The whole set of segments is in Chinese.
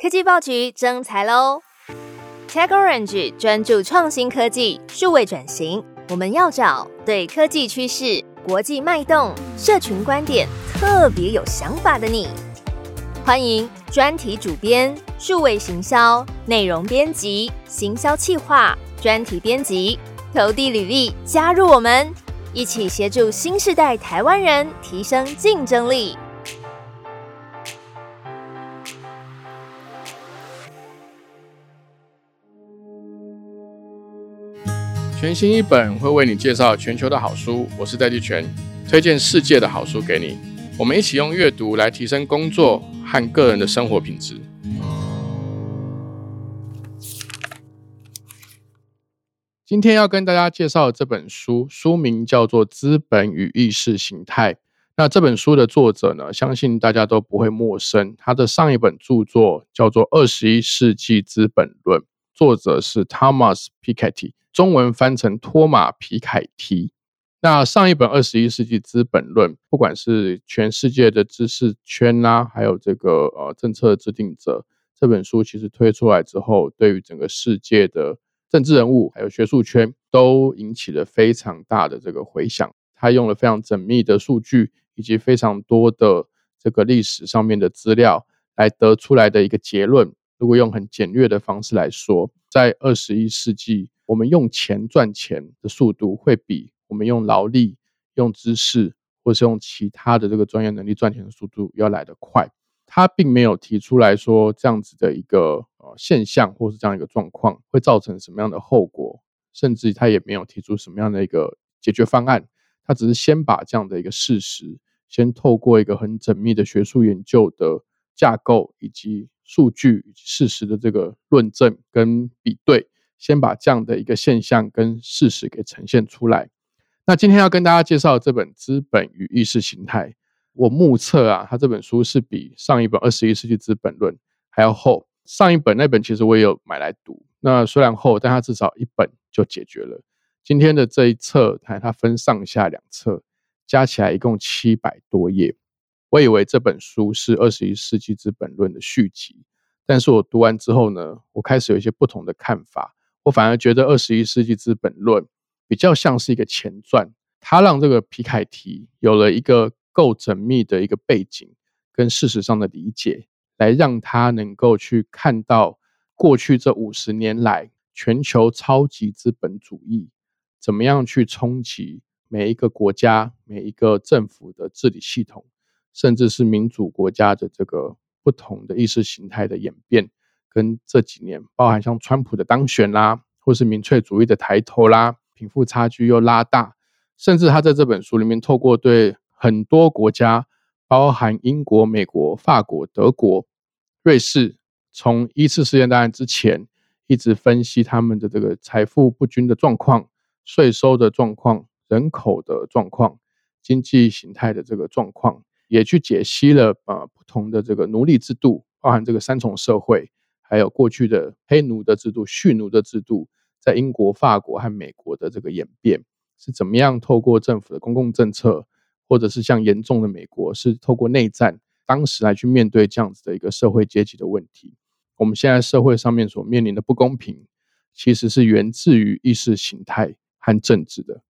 科技报局征才喽！Tech Orange 专注创新科技、数位转型，我们要找对科技趋势、国际脉动、社群观点特别有想法的你。欢迎专题主编、数位行销、内容编辑、行销企划、专题编辑，投递履历加入我们，一起协助新时代台湾人提升竞争力。全新一本会为你介绍全球的好书，我是戴季全，推荐世界的好书给你。我们一起用阅读来提升工作和个人的生活品质。今天要跟大家介绍这本书，书名叫做《资本与意识形态》。那这本书的作者呢，相信大家都不会陌生。他的上一本著作叫做《二十一世纪资本论》，作者是 Thomas Piketty。中文翻成托马皮凯提。那上一本《二十一世纪资本论》，不管是全世界的知识圈呐，还有这个呃政策制定者，这本书其实推出来之后，对于整个世界的政治人物还有学术圈，都引起了非常大的这个回响。他用了非常缜密的数据，以及非常多的这个历史上面的资料，来得出来的一个结论。如果用很简略的方式来说，在二十一世纪。我们用钱赚钱的速度会比我们用劳力、用知识，或是用其他的这个专业能力赚钱的速度要来得快。他并没有提出来说这样子的一个呃现象，或是这样一个状况会造成什么样的后果，甚至他也没有提出什么样的一个解决方案。他只是先把这样的一个事实，先透过一个很缜密的学术研究的架构，以及数据、事实的这个论证跟比对。先把这样的一个现象跟事实给呈现出来。那今天要跟大家介绍这本《资本与意识形态》，我目测啊，它这本书是比上一本《二十一世纪资本论》还要厚。上一本那本其实我也有买来读，那虽然厚，但它至少一本就解决了。今天的这一册，它它分上下两册，加起来一共七百多页。我以为这本书是《二十一世纪资本论》的续集，但是我读完之后呢，我开始有一些不同的看法。我反而觉得《二十一世纪资本论》比较像是一个前传，它让这个皮凯提有了一个够缜密的一个背景跟事实上的理解，来让他能够去看到过去这五十年来全球超级资本主义怎么样去冲击每一个国家、每一个政府的治理系统，甚至是民主国家的这个不同的意识形态的演变。跟这几年，包含像川普的当选啦，或是民粹主义的抬头啦，贫富差距又拉大，甚至他在这本书里面透过对很多国家，包含英国、美国、法国、德国、瑞士，从一次世界大战之前，一直分析他们的这个财富不均的状况、税收的状况、人口的状况、经济形态的这个状况，也去解析了呃不同的这个奴隶制度，包含这个三重社会。还有过去的黑奴的制度、蓄奴的制度，在英国、法国和美国的这个演变是怎么样？透过政府的公共政策，或者是像严重的美国，是透过内战，当时来去面对这样子的一个社会阶级的问题。我们现在社会上面所面临的不公平，其实是源自于意识形态和政治的。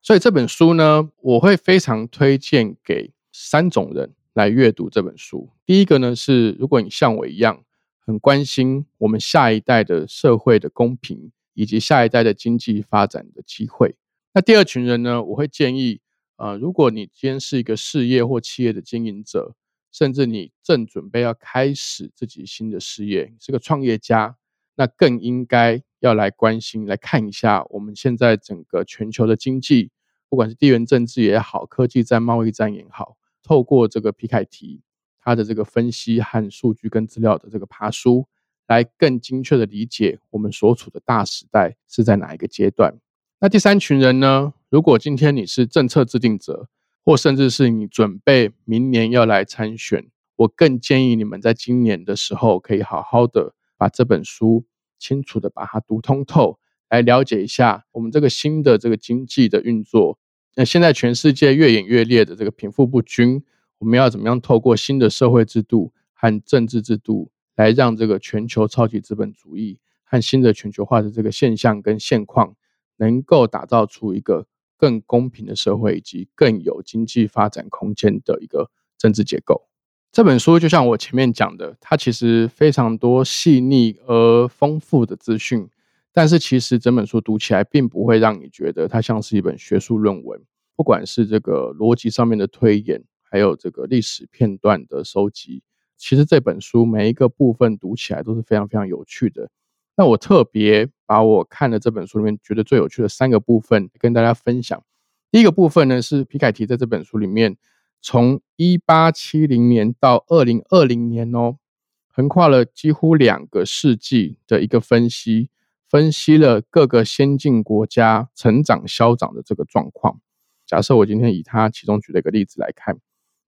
所以这本书呢，我会非常推荐给三种人。来阅读这本书。第一个呢是，如果你像我一样很关心我们下一代的社会的公平以及下一代的经济发展的机会。那第二群人呢，我会建议，呃，如果你今天是一个事业或企业的经营者，甚至你正准备要开始自己新的事业，是个创业家，那更应该要来关心、来看一下我们现在整个全球的经济，不管是地缘政治也好，科技战、贸易战也好。透过这个皮凯提他的这个分析和数据跟资料的这个爬书，来更精确的理解我们所处的大时代是在哪一个阶段。那第三群人呢？如果今天你是政策制定者，或甚至是你准备明年要来参选，我更建议你们在今年的时候可以好好的把这本书清楚的把它读通透，来了解一下我们这个新的这个经济的运作。那现在全世界越演越烈的这个贫富不均，我们要怎么样透过新的社会制度和政治制度，来让这个全球超级资本主义和新的全球化的这个现象跟现况，能够打造出一个更公平的社会，以及更有经济发展空间的一个政治结构。这本书就像我前面讲的，它其实非常多细腻而丰富的资讯，但是其实整本书读起来并不会让你觉得它像是一本学术论文。不管是这个逻辑上面的推演，还有这个历史片段的收集，其实这本书每一个部分读起来都是非常非常有趣的。那我特别把我看的这本书里面觉得最有趣的三个部分跟大家分享。第一个部分呢是皮凯提在这本书里面，从一八七零年到二零二零年哦，横跨了几乎两个世纪的一个分析，分析了各个先进国家成长消长的这个状况。假设我今天以它其中举了一个例子来看，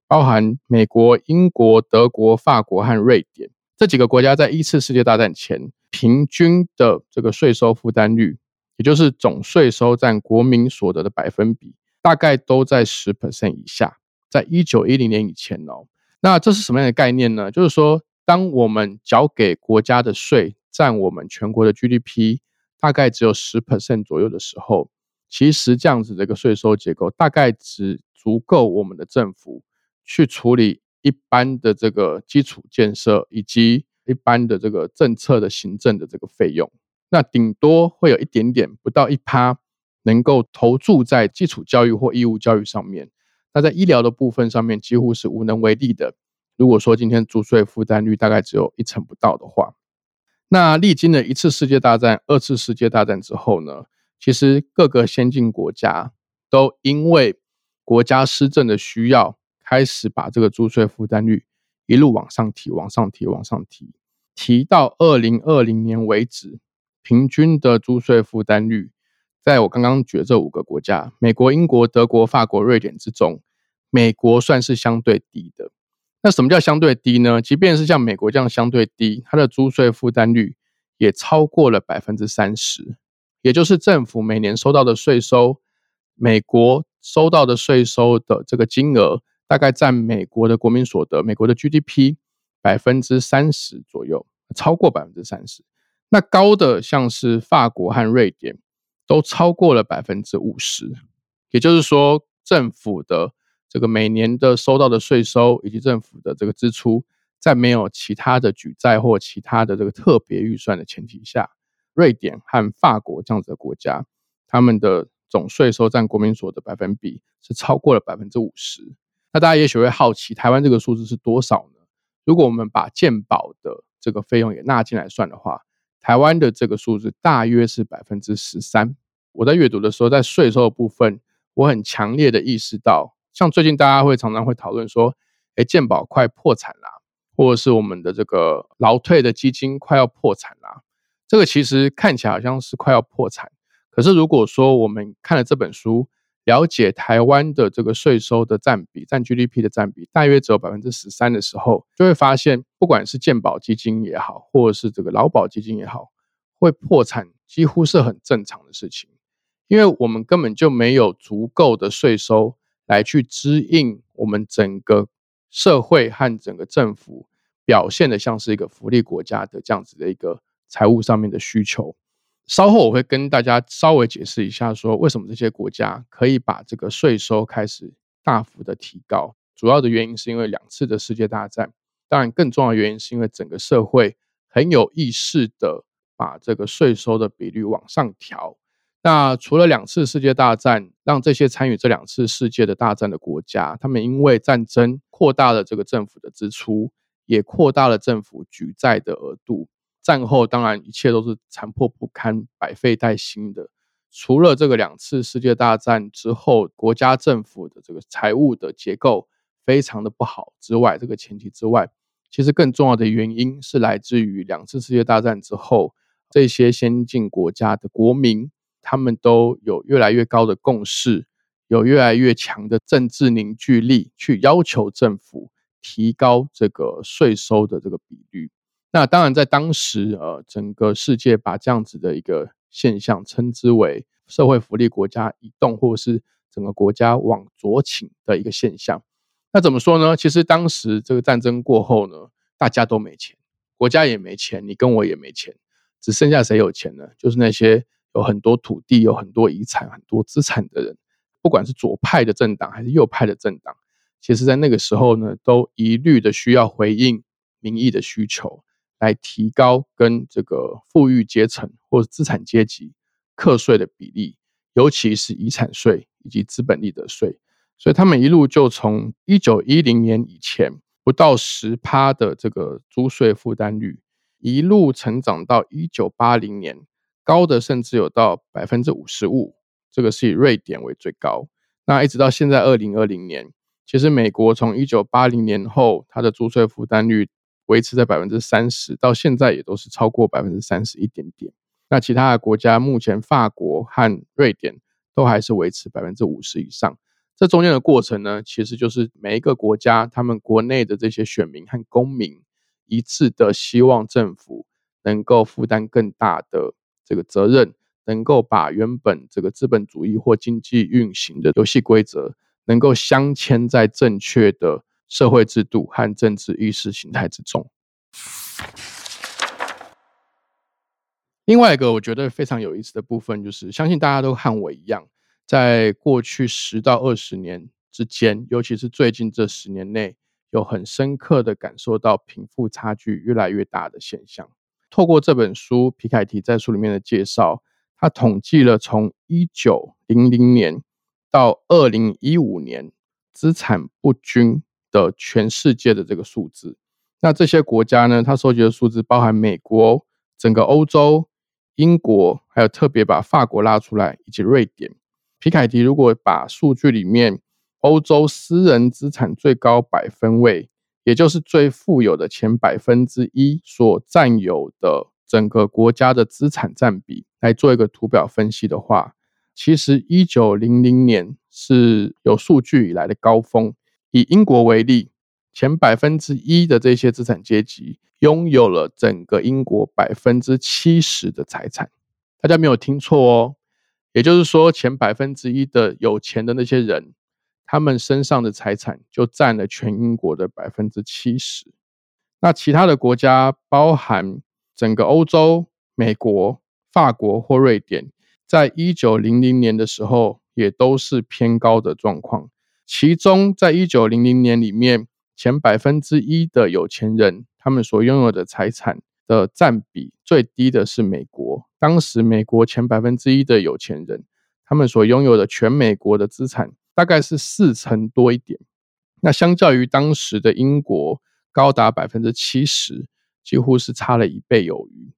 包含美国、英国、德国、法国和瑞典这几个国家，在一次世界大战前平均的这个税收负担率，也就是总税收占国民所得的百分比，大概都在十 percent 以下。在一九一零年以前哦，那这是什么样的概念呢？就是说，当我们缴给国家的税占我们全国的 GDP 大概只有十 percent 左右的时候。其实这样子的一个税收结构，大概只足够我们的政府去处理一般的这个基础建设以及一般的这个政策的行政的这个费用。那顶多会有一点点不到一趴能够投注在基础教育或义务教育上面。那在医疗的部分上面几乎是无能为力的。如果说今天租税负担率大概只有一成不到的话，那历经了一次世界大战、二次世界大战之后呢？其实各个先进国家都因为国家施政的需要，开始把这个租税负担率一路往上提，往上提，往上提，提到二零二零年为止，平均的租税负担率，在我刚刚举这五个国家——美国、英国、德国、法国、瑞典之中，美国算是相对低的。那什么叫相对低呢？即便是像美国这样相对低，它的租税负担率也超过了百分之三十。也就是政府每年收到的税收，美国收到的税收的这个金额，大概占美国的国民所得、美国的 GDP 百分之三十左右，超过百分之三十。那高的像是法国和瑞典，都超过了百分之五十。也就是说，政府的这个每年的收到的税收以及政府的这个支出，在没有其他的举债或其他的这个特别预算的前提下。瑞典和法国这样子的国家，他们的总税收占国民所得百分比是超过了百分之五十。那大家也许会好奇，台湾这个数字是多少呢？如果我们把健保的这个费用也纳进来算的话，台湾的这个数字大约是百分之十三。我在阅读的时候，在税收的部分，我很强烈的意识到，像最近大家会常常会讨论说，哎，健保快破产啦，或者是我们的这个劳退的基金快要破产啦。这个其实看起来好像是快要破产，可是如果说我们看了这本书，了解台湾的这个税收的占比，占 GDP 的占比大约只有百分之十三的时候，就会发现，不管是健保基金也好，或者是这个劳保基金也好，会破产几乎是很正常的事情，因为我们根本就没有足够的税收来去支应我们整个社会和整个政府表现的像是一个福利国家的这样子的一个。财务上面的需求，稍后我会跟大家稍微解释一下，说为什么这些国家可以把这个税收开始大幅的提高。主要的原因是因为两次的世界大战，当然更重要的原因是因为整个社会很有意识的把这个税收的比率往上调。那除了两次世界大战，让这些参与这两次世界的大战的国家，他们因为战争扩大了这个政府的支出，也扩大了政府举债的额度。战后当然一切都是残破不堪、百废待兴的。除了这个两次世界大战之后，国家政府的这个财务的结构非常的不好之外，这个前提之外，其实更重要的原因是来自于两次世界大战之后，这些先进国家的国民，他们都有越来越高的共识，有越来越强的政治凝聚力，去要求政府提高这个税收的这个比率。那当然，在当时，呃，整个世界把这样子的一个现象称之为社会福利国家移动，或者是整个国家往左倾的一个现象。那怎么说呢？其实当时这个战争过后呢，大家都没钱，国家也没钱，你跟我也没钱，只剩下谁有钱呢？就是那些有很多土地、有很多遗产、很多资产的人，不管是左派的政党还是右派的政党，其实在那个时候呢，都一律的需要回应民意的需求，来提高跟这个富裕阶层或者资产阶级课税的比例，尤其是遗产税以及资本利得税。所以他们一路就从一九一零年以前不到十趴的这个租税负担率，一路成长到一九八零年，高的甚至有到百分之五十五，这个是以瑞典为最高。那一直到现在二零二零年，其实美国从一九八零年后，它的租税负担率维持在百分之三十，到现在也都是超过百分之三十一点点。那其他的国家，目前法国和瑞典都还是维持百分之五十以上。这中间的过程呢，其实就是每一个国家他们国内的这些选民和公民一致的希望政府能够负担更大的这个责任，能够把原本这个资本主义或经济运行的游戏规则，能够镶嵌在正确的社会制度和政治意识形态之中。另外一个我觉得非常有意思的部分，就是相信大家都和我一样。在过去十到二十年之间，尤其是最近这十年内，有很深刻的感受到贫富差距越来越大的现象。透过这本书，皮凯提在书里面的介绍，他统计了从一九零零年到二零一五年资产不均的全世界的这个数字。那这些国家呢，他收集的数字包含美国、整个欧洲、英国，还有特别把法国拉出来，以及瑞典。皮凯迪如果把数据里面欧洲私人资产最高百分位，也就是最富有的前百分之一所占有的整个国家的资产占比来做一个图表分析的话，其实一九零零年是有数据以来的高峰。以英国为例，前百分之一的这些资产阶级拥有了整个英国百分之七十的财产。大家没有听错哦。也就是说，前百分之一的有钱的那些人，他们身上的财产就占了全英国的百分之七十。那其他的国家，包含整个欧洲、美国、法国或瑞典，在一九零零年的时候，也都是偏高的状况。其中，在一九零零年里面，前百分之一的有钱人，他们所拥有的财产的占比最低的是美国。当时美国前百分之一的有钱人，他们所拥有的全美国的资产大概是四成多一点。那相较于当时的英国高达百分之七十，几乎是差了一倍有余。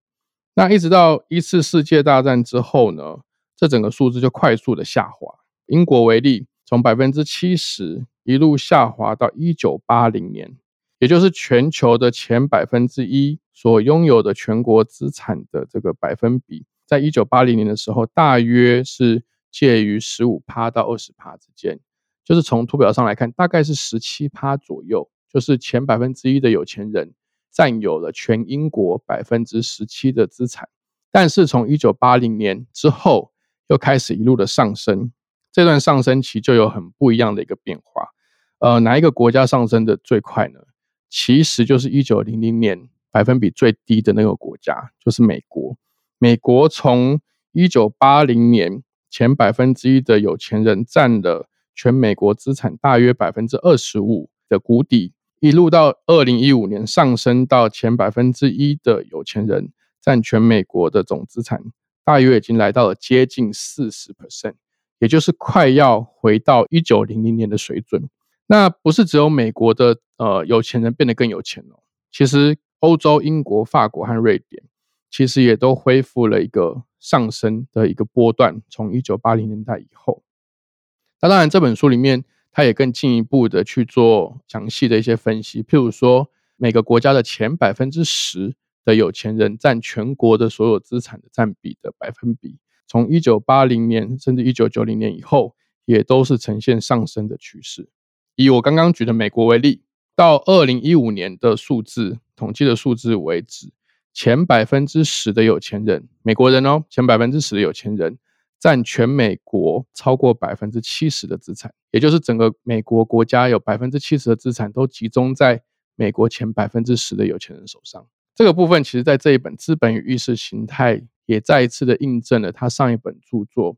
那一直到一次世界大战之后呢，这整个数字就快速的下滑。英国为例，从百分之七十一路下滑到一九八零年，也就是全球的前百分之一。所拥有的全国资产的这个百分比，在一九八零年的时候，大约是介于十五趴到二十趴之间。就是从图表上来看，大概是十七趴左右。就是前百分之一的有钱人占有了全英国百分之十七的资产。但是从一九八零年之后，又开始一路的上升。这段上升期就有很不一样的一个变化。呃，哪一个国家上升的最快呢？其实就是一九零零年。百分比最低的那个国家就是美国。美国从一九八零年前百分之一的有钱人占了全美国资产大约百分之二十五的谷底，一路到二零一五年上升到前百分之一的有钱人占全美国的总资产大约已经来到了接近四十 percent，也就是快要回到一九零零年的水准。那不是只有美国的呃有钱人变得更有钱哦，其实。欧洲、英国、法国和瑞典，其实也都恢复了一个上升的一个波段。从一九八零年代以后，那当然这本书里面，它也更进一步的去做详细的一些分析。譬如说，每个国家的前百分之十的有钱人占全国的所有资产的占比的百分比，从一九八零年甚至一九九零年以后，也都是呈现上升的趋势。以我刚刚举的美国为例。到二零一五年的数字统计的数字为止，前百分之十的有钱人，美国人哦，前百分之十的有钱人占全美国超过百分之七十的资产，也就是整个美国国家有百分之七十的资产都集中在美国前百分之十的有钱人手上。这个部分其实在这一本《资本与意识形态》也再一次的印证了他上一本著作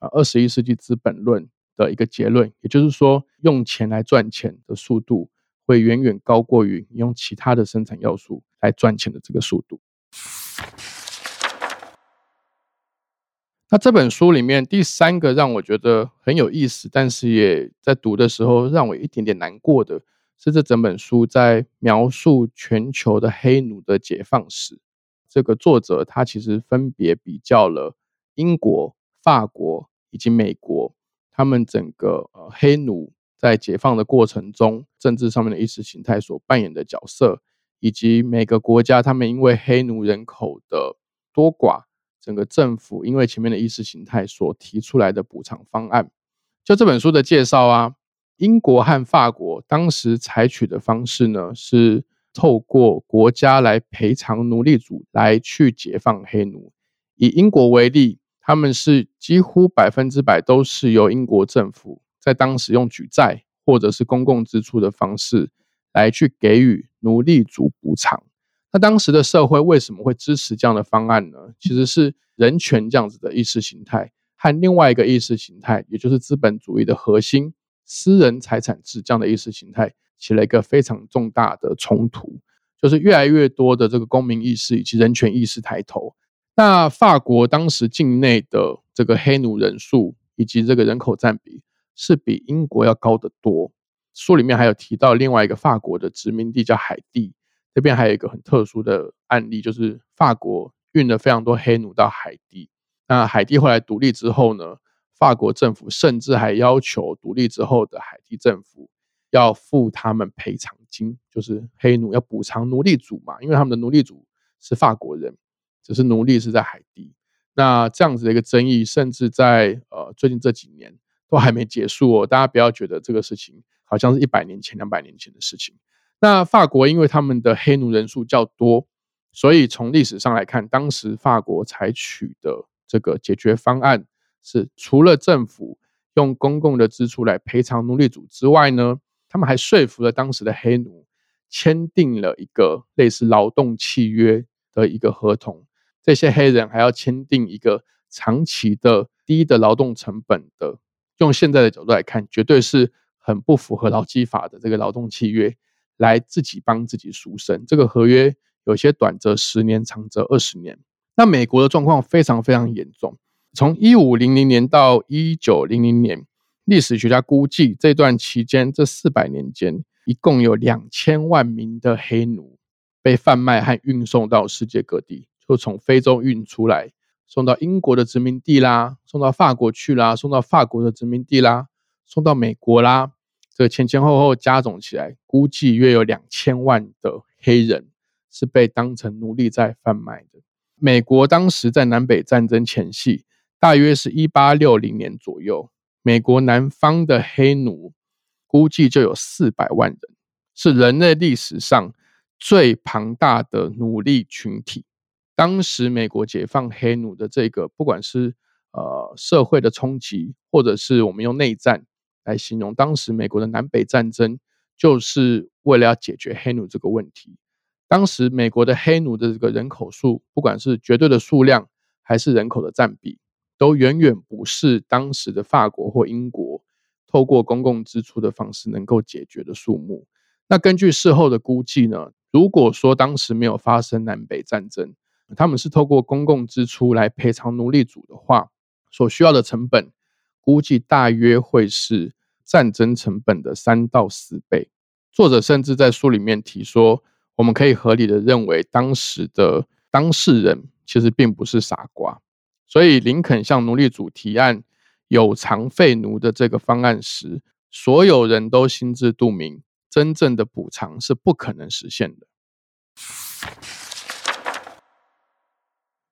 啊《二十一世纪资本论》的一个结论，也就是说，用钱来赚钱的速度会远远高过于你用其他的生产要素来赚钱的这个速度。那这本书里面第三个让我觉得很有意思，但是也在读的时候让我一点点难过的是，这整本书在描述全球的黑奴的解放史。这个作者他其实分别比较了英国、法国以及美国，他们整个呃黑奴在解放的过程中，政治上面的意识形态所扮演的角色，以及每个国家他们因为黑奴人口的多寡。整个政府因为前面的意识形态所提出来的补偿方案，就这本书的介绍啊，英国和法国当时采取的方式呢，是透过国家来赔偿奴隶主来去解放黑奴。以英国为例，他们是几乎百分之百都是由英国政府在当时用举债或者是公共支出的方式来去给予奴隶主补偿。那当时的社会为什么会支持这样的方案呢？其实是人权这样子的意识形态和另外一个意识形态，也就是资本主义的核心——私人财产制这样的意识形态起了一个非常重大的冲突。就是越来越多的这个公民意识以及人权意识抬头。那法国当时境内的这个黑奴人数以及这个人口占比是比英国要高得多。书里面还有提到另外一个法国的殖民地叫海地。这边还有一个很特殊的案例，就是法国运了非常多黑奴到海地。那海地后来独立之后呢，法国政府甚至还要求独立之后的海地政府要付他们赔偿金，就是黑奴要补偿奴隶主嘛，因为他们的奴隶主是法国人，只是奴隶是在海地。那这样子的一个争议，甚至在呃最近这几年都还没结束哦。大家不要觉得这个事情好像是一百年前、两百年前的事情。那法国因为他们的黑奴人数较多，所以从历史上来看，当时法国采取的这个解决方案是，除了政府用公共的支出来赔偿奴隶主之外呢，他们还说服了当时的黑奴签订了一个类似劳动契约的一个合同。这些黑人还要签订一个长期的低的劳动成本的，用现在的角度来看，绝对是很不符合劳基法的这个劳动契约。来自己帮自己赎身，这个合约有些短则十年，长则二十年。那美国的状况非常非常严重，从一五零零年到一九零零年，历史学家估计这段期间这四百年间，一共有两千万名的黑奴被贩卖和运送到世界各地，就从非洲运出来，送到英国的殖民地啦，送到法国去啦，送到法国的殖民地啦，送到美国啦。这前前后后加总起来，估计约有两千万的黑人是被当成奴隶在贩卖的。美国当时在南北战争前夕，大约是一八六零年左右，美国南方的黑奴估计就有四百万人，是人类历史上最庞大的奴隶群体。当时美国解放黑奴的这个，不管是呃社会的冲击，或者是我们用内战。来形容当时美国的南北战争，就是为了要解决黑奴这个问题。当时美国的黑奴的这个人口数，不管是绝对的数量还是人口的占比，都远远不是当时的法国或英国透过公共支出的方式能够解决的数目。那根据事后的估计呢，如果说当时没有发生南北战争，他们是透过公共支出来赔偿奴隶主的话，所需要的成本估计大约会是。战争成本的三到四倍。作者甚至在书里面提说，我们可以合理的认为，当时的当事人其实并不是傻瓜。所以，林肯向奴隶主提案有偿废奴的这个方案时，所有人都心知肚明，真正的补偿是不可能实现的。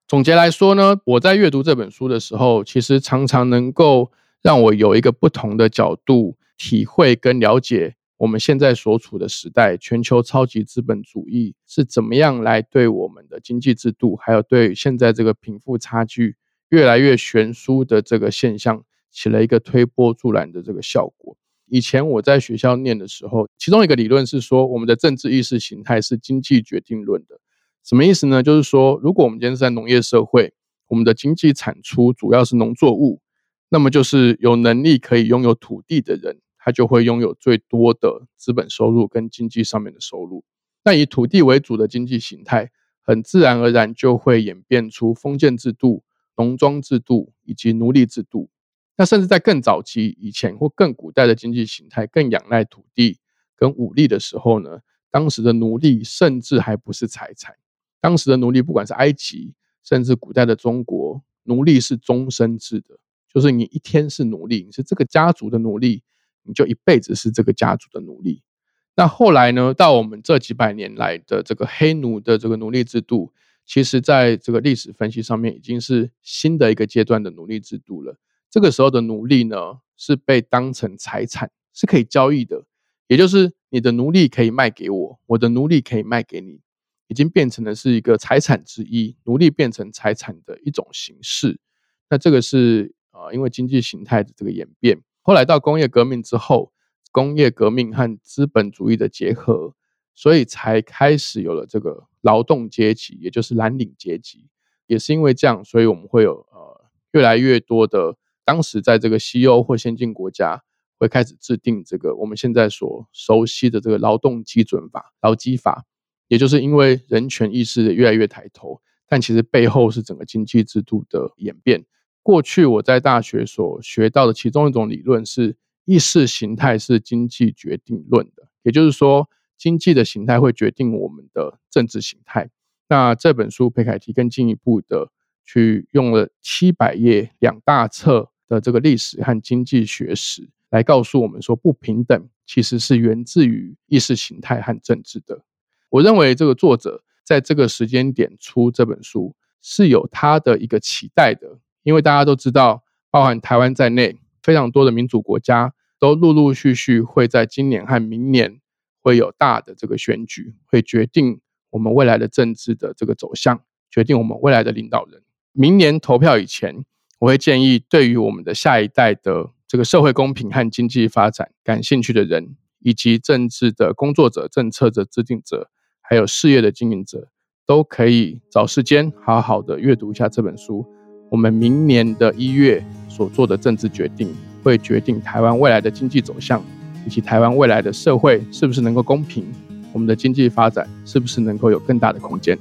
总结来说呢，我在阅读这本书的时候，其实常常能够。让我有一个不同的角度体会跟了解我们现在所处的时代，全球超级资本主义是怎么样来对我们的经济制度，还有对现在这个贫富差距越来越悬殊的这个现象起了一个推波助澜的这个效果。以前我在学校念的时候，其中一个理论是说，我们的政治意识形态是经济决定论的。什么意思呢？就是说，如果我们今天是在农业社会，我们的经济产出主要是农作物，那么就是有能力可以拥有土地的人，他就会拥有最多的资本收入跟经济上面的收入。那以土地为主的经济形态，很自然而然就会演变出封建制度、农庄制度以及奴隶制度。那甚至在更早期以前或更古代的经济形态，更仰赖土地跟武力的时候呢，当时的奴隶甚至还不是财产。当时的奴隶，不管是埃及，甚至古代的中国，奴隶是终身制的，就是你一天是奴隶，你是这个家族的奴隶，你就一辈子是这个家族的奴隶。那后来呢，到我们这几百年来的这个黑奴的这个奴隶制度，其实在这个历史分析上面，已经是新的一个阶段的奴隶制度了。这个时候的奴隶呢，是被当成财产，是可以交易的，也就是你的奴隶可以卖给我，我的奴隶可以卖给你，已经变成了是一个财产之一，奴隶变成财产的一种形式。那这个是啊，因为经济形态的这个演变，后来到工业革命之后，工业革命和资本主义的结合，所以才开始有了这个劳动阶级，也就是蓝领阶级。也是因为这样，所以我们会有呃越来越多的。当时在这个西欧或先进国家，会开始制定这个我们现在所熟悉的这个劳动基准法、劳基法，也就是因为人权意识越来越抬头，但其实背后是整个经济制度的演变。过去我在大学所学到的其中一种理论是意识形态是经济决定论的，也就是说，经济的形态会决定我们的政治形态。那这本书裴凯提更进一步的去用了七百页两大册。的这个历史和经济学史来告诉我们说，不平等其实是源自于意识形态和政治的。我认为这个作者在这个时间点出这本书是有他的一个期待的，因为大家都知道，包含台湾在内，非常多的民主国家都陆陆续续会在今年和明年会有大的这个选举，会决定我们未来的政治的这个走向，决定我们未来的领导人。明年投票以前。我会建议，对于我们的下一代的这个社会公平和经济发展感兴趣的人，以及政治的工作者、政策的制定者，还有事业的经营者，都可以找时间好好的阅读一下这本书。我们明年的一月所做的政治决定，会决定台湾未来的经济走向，以及台湾未来的社会是不是能够公平，我们的经济发展是不是能够有更大的空间。